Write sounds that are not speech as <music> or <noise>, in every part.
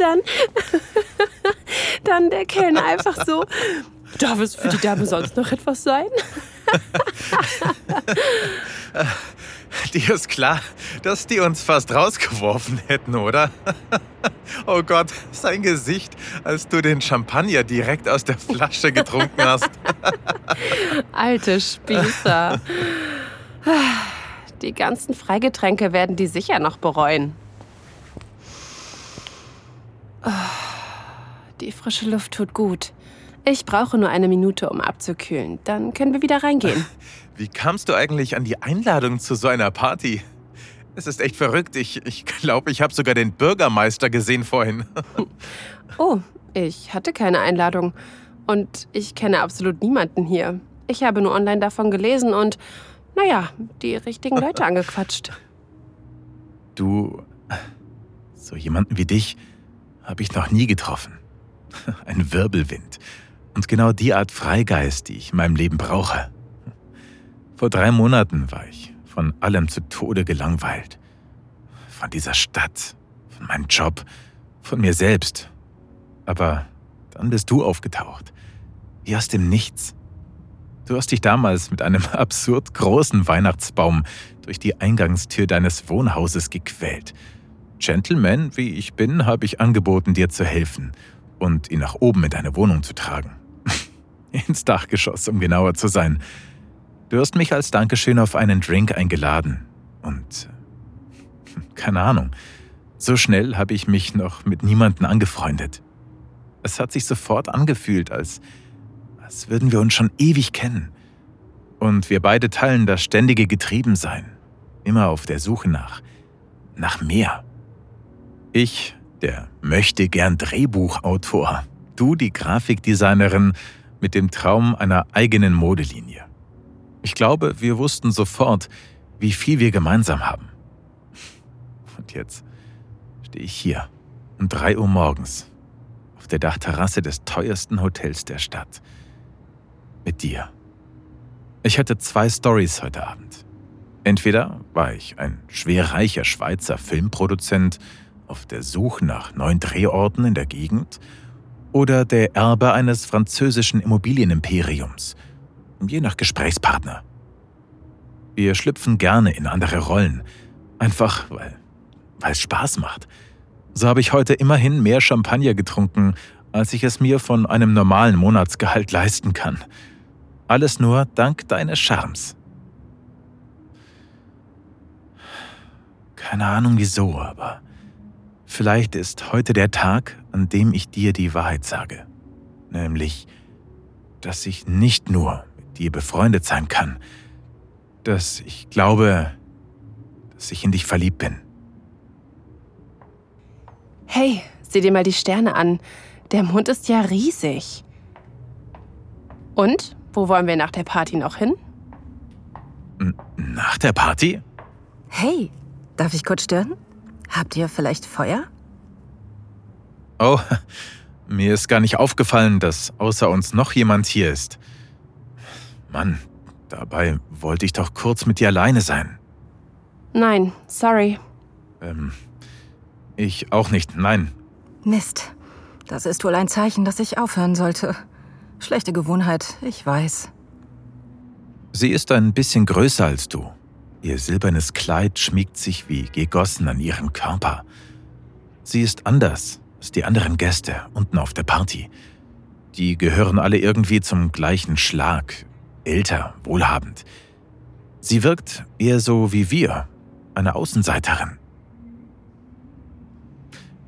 Dann, <laughs> dann der Kellner einfach so, darf es für die Dame sonst noch etwas sein? <laughs> Dir ist klar, dass die uns fast rausgeworfen hätten, oder? <laughs> Oh Gott, sein Gesicht, als du den Champagner direkt aus der Flasche getrunken hast. Alte Spießer. Die ganzen Freigetränke werden die sicher noch bereuen. Die frische Luft tut gut. Ich brauche nur eine Minute, um abzukühlen. Dann können wir wieder reingehen. <laughs> Wie kamst du eigentlich an die Einladung zu so einer Party? Es ist echt verrückt. Ich, ich glaube, ich habe sogar den Bürgermeister gesehen vorhin. <laughs> oh, ich hatte keine Einladung. Und ich kenne absolut niemanden hier. Ich habe nur online davon gelesen und, naja, die richtigen Leute <laughs> angequatscht. Du, so jemanden wie dich, habe ich noch nie getroffen. <laughs> Ein Wirbelwind. Und genau die Art Freigeist, die ich in meinem Leben brauche. Vor drei Monaten war ich von allem zu Tode gelangweilt. Von dieser Stadt, von meinem Job, von mir selbst. Aber dann bist du aufgetaucht. Wie aus dem Nichts. Du hast dich damals mit einem <laughs> absurd großen Weihnachtsbaum durch die Eingangstür deines Wohnhauses gequält. Gentleman, wie ich bin, habe ich angeboten, dir zu helfen und ihn nach oben in deine Wohnung zu tragen. <laughs> Ins Dachgeschoss, um genauer zu sein. Du hast mich als Dankeschön auf einen Drink eingeladen. Und keine Ahnung, so schnell habe ich mich noch mit niemandem angefreundet. Es hat sich sofort angefühlt, als, als würden wir uns schon ewig kennen. Und wir beide teilen das ständige Getriebensein, immer auf der Suche nach, nach mehr. Ich, der möchte gern Drehbuchautor, du die Grafikdesignerin mit dem Traum einer eigenen Modelinie. Ich glaube, wir wussten sofort, wie viel wir gemeinsam haben. Und jetzt stehe ich hier um 3 Uhr morgens auf der Dachterrasse des teuersten Hotels der Stadt. Mit dir. Ich hatte zwei Stories heute Abend. Entweder war ich ein schwerreicher Schweizer Filmproduzent auf der Suche nach neuen Drehorten in der Gegend oder der Erbe eines französischen Immobilienimperiums – je nach Gesprächspartner. Wir schlüpfen gerne in andere Rollen, einfach weil, es Spaß macht. So habe ich heute immerhin mehr Champagner getrunken, als ich es mir von einem normalen Monatsgehalt leisten kann. Alles nur dank deines Charmes. Keine Ahnung wieso, aber vielleicht ist heute der Tag, an dem ich dir die Wahrheit sage. Nämlich, dass ich nicht nur dir befreundet sein kann, dass ich glaube, dass ich in dich verliebt bin. Hey, sieh dir mal die Sterne an. Der Mond ist ja riesig. Und, wo wollen wir nach der Party noch hin? N nach der Party? Hey, darf ich kurz stören? Habt ihr vielleicht Feuer? Oh, mir ist gar nicht aufgefallen, dass außer uns noch jemand hier ist. Mann, dabei wollte ich doch kurz mit dir alleine sein. Nein, sorry. Ähm, ich auch nicht, nein. Mist. Das ist wohl ein Zeichen, dass ich aufhören sollte. Schlechte Gewohnheit, ich weiß. Sie ist ein bisschen größer als du. Ihr silbernes Kleid schmiegt sich wie gegossen an ihren Körper. Sie ist anders als die anderen Gäste unten auf der Party. Die gehören alle irgendwie zum gleichen Schlag, älter, wohlhabend. Sie wirkt eher so wie wir, eine Außenseiterin.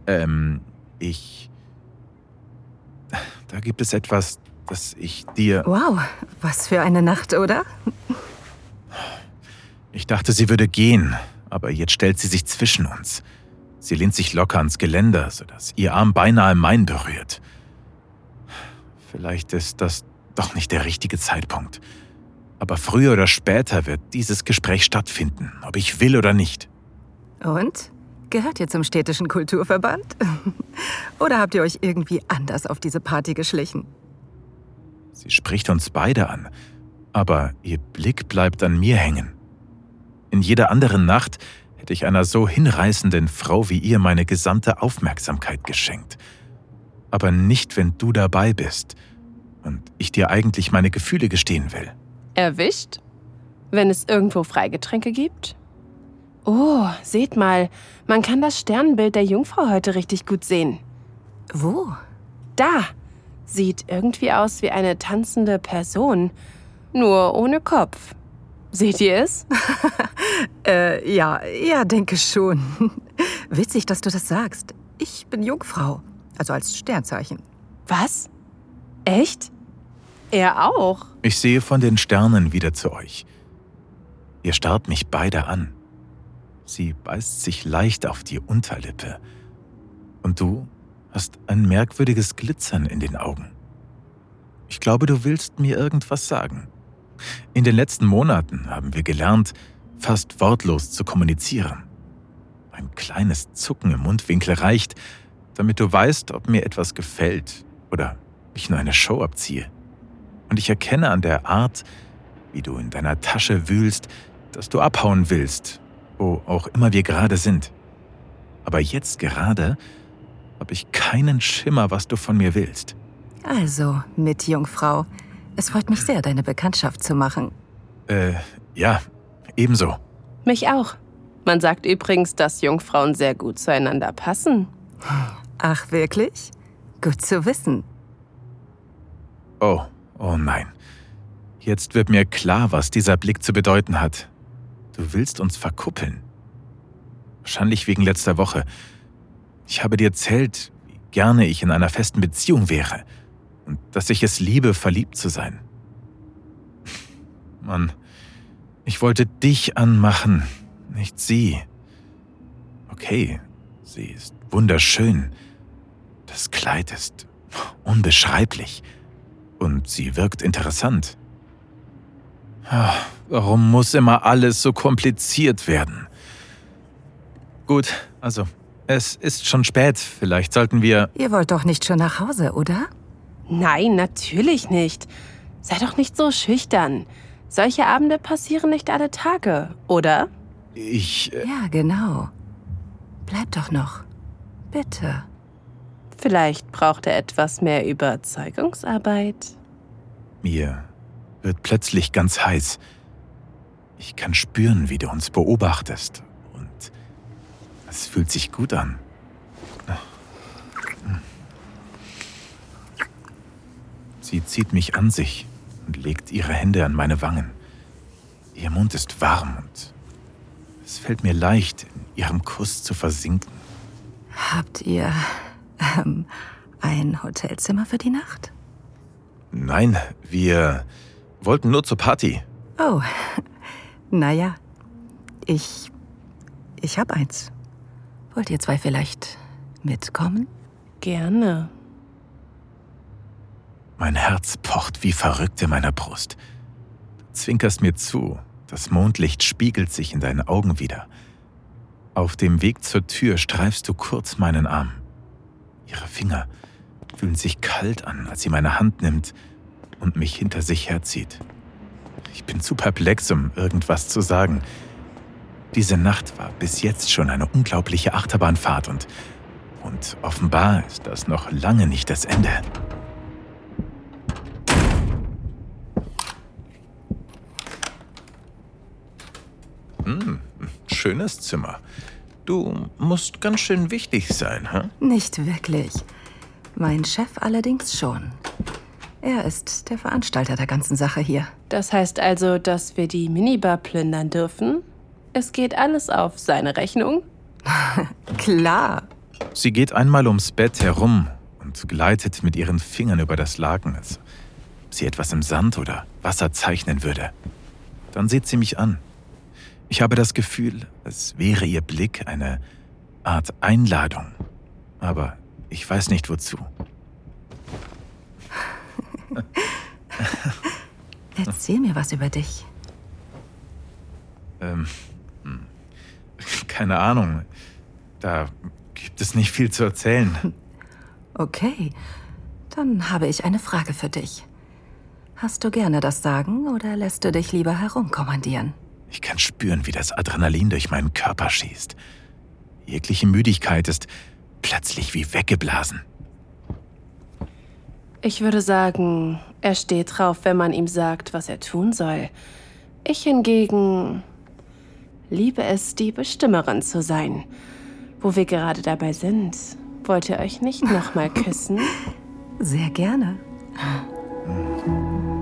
Ähm, ich... Da gibt es etwas, das ich dir... Wow, was für eine Nacht, oder? Ich dachte, sie würde gehen, aber jetzt stellt sie sich zwischen uns. Sie lehnt sich locker ans Geländer, sodass ihr Arm beinahe meinen berührt. Vielleicht ist das doch nicht der richtige Zeitpunkt. Aber früher oder später wird dieses Gespräch stattfinden, ob ich will oder nicht. Und? Gehört ihr zum städtischen Kulturverband? <laughs> oder habt ihr euch irgendwie anders auf diese Party geschlichen? Sie spricht uns beide an, aber ihr Blick bleibt an mir hängen. In jeder anderen Nacht hätte ich einer so hinreißenden Frau wie ihr meine gesamte Aufmerksamkeit geschenkt. Aber nicht, wenn du dabei bist und ich dir eigentlich meine Gefühle gestehen will. Erwischt? Wenn es irgendwo Freigetränke gibt? Oh, seht mal, man kann das Sternbild der Jungfrau heute richtig gut sehen. Wo? Da! Sieht irgendwie aus wie eine tanzende Person, nur ohne Kopf. Seht ihr es? <laughs> äh, ja, ja, denke schon. <laughs> Witzig, dass du das sagst. Ich bin Jungfrau, also als Sternzeichen. Was? Echt? Er auch. Ich sehe von den Sternen wieder zu euch. Ihr starrt mich beide an. Sie beißt sich leicht auf die Unterlippe. Und du hast ein merkwürdiges Glitzern in den Augen. Ich glaube, du willst mir irgendwas sagen. In den letzten Monaten haben wir gelernt, fast wortlos zu kommunizieren. Ein kleines Zucken im Mundwinkel reicht, damit du weißt, ob mir etwas gefällt oder ich nur eine Show abziehe. Und ich erkenne an der Art, wie du in deiner Tasche wühlst, dass du abhauen willst, wo auch immer wir gerade sind. Aber jetzt gerade habe ich keinen Schimmer, was du von mir willst. Also, mit Jungfrau, es freut mich sehr, deine Bekanntschaft zu machen. Äh, ja, ebenso. Mich auch. Man sagt übrigens, dass Jungfrauen sehr gut zueinander passen. Ach, wirklich? Gut zu wissen. Oh, oh nein. Jetzt wird mir klar, was dieser Blick zu bedeuten hat. Du willst uns verkuppeln. Wahrscheinlich wegen letzter Woche. Ich habe dir erzählt, wie gerne ich in einer festen Beziehung wäre und dass ich es liebe, verliebt zu sein. Mann, ich wollte dich anmachen, nicht sie. Okay, sie ist wunderschön. Das Kleid ist unbeschreiblich und sie wirkt interessant. Ah, warum muss immer alles so kompliziert werden? Gut, also, es ist schon spät. Vielleicht sollten wir. Ihr wollt doch nicht schon nach Hause, oder? Nein, natürlich nicht. Sei doch nicht so schüchtern. Solche Abende passieren nicht alle Tage, oder? Ich. Äh ja, genau. Bleib doch noch. Bitte. Vielleicht braucht er etwas mehr Überzeugungsarbeit. Mir wird plötzlich ganz heiß. Ich kann spüren, wie du uns beobachtest. Und es fühlt sich gut an. Sie zieht mich an sich und legt ihre Hände an meine Wangen. Ihr Mund ist warm und es fällt mir leicht, in ihrem Kuss zu versinken. Habt ihr ähm, ein Hotelzimmer für die Nacht? Nein, wir wollten nur zur Party. Oh, <laughs> naja, ich. Ich hab eins. Wollt ihr zwei vielleicht mitkommen? Gerne. Mein Herz pocht wie verrückt in meiner Brust. Du zwinkerst mir zu, das Mondlicht spiegelt sich in deinen Augen wieder. Auf dem Weg zur Tür streifst du kurz meinen Arm. Ihre Finger fühlen sich kalt an, als sie meine Hand nimmt und mich hinter sich herzieht. Ich bin zu perplex, um irgendwas zu sagen. Diese Nacht war bis jetzt schon eine unglaubliche Achterbahnfahrt und, und offenbar ist das noch lange nicht das Ende. Schönes Zimmer. Du musst ganz schön wichtig sein, hä? Nicht wirklich. Mein Chef allerdings schon. Er ist der Veranstalter der ganzen Sache hier. Das heißt also, dass wir die Minibar plündern dürfen? Es geht alles auf seine Rechnung? <laughs> Klar. Sie geht einmal ums Bett herum und gleitet mit ihren Fingern über das Laken, als ob sie etwas im Sand oder Wasser zeichnen würde. Dann sieht sie mich an. Ich habe das Gefühl, es wäre ihr Blick eine Art Einladung. Aber ich weiß nicht wozu. <laughs> Erzähl mir was über dich. Ähm, hm. keine Ahnung. Da gibt es nicht viel zu erzählen. Okay, dann habe ich eine Frage für dich. Hast du gerne das Sagen oder lässt du dich lieber herumkommandieren? Ich kann spüren, wie das Adrenalin durch meinen Körper schießt. Jegliche Müdigkeit ist plötzlich wie weggeblasen. Ich würde sagen, er steht drauf, wenn man ihm sagt, was er tun soll. Ich hingegen liebe es, die Bestimmerin zu sein. Wo wir gerade dabei sind, wollt ihr euch nicht nochmal küssen? <laughs> Sehr gerne. Vielen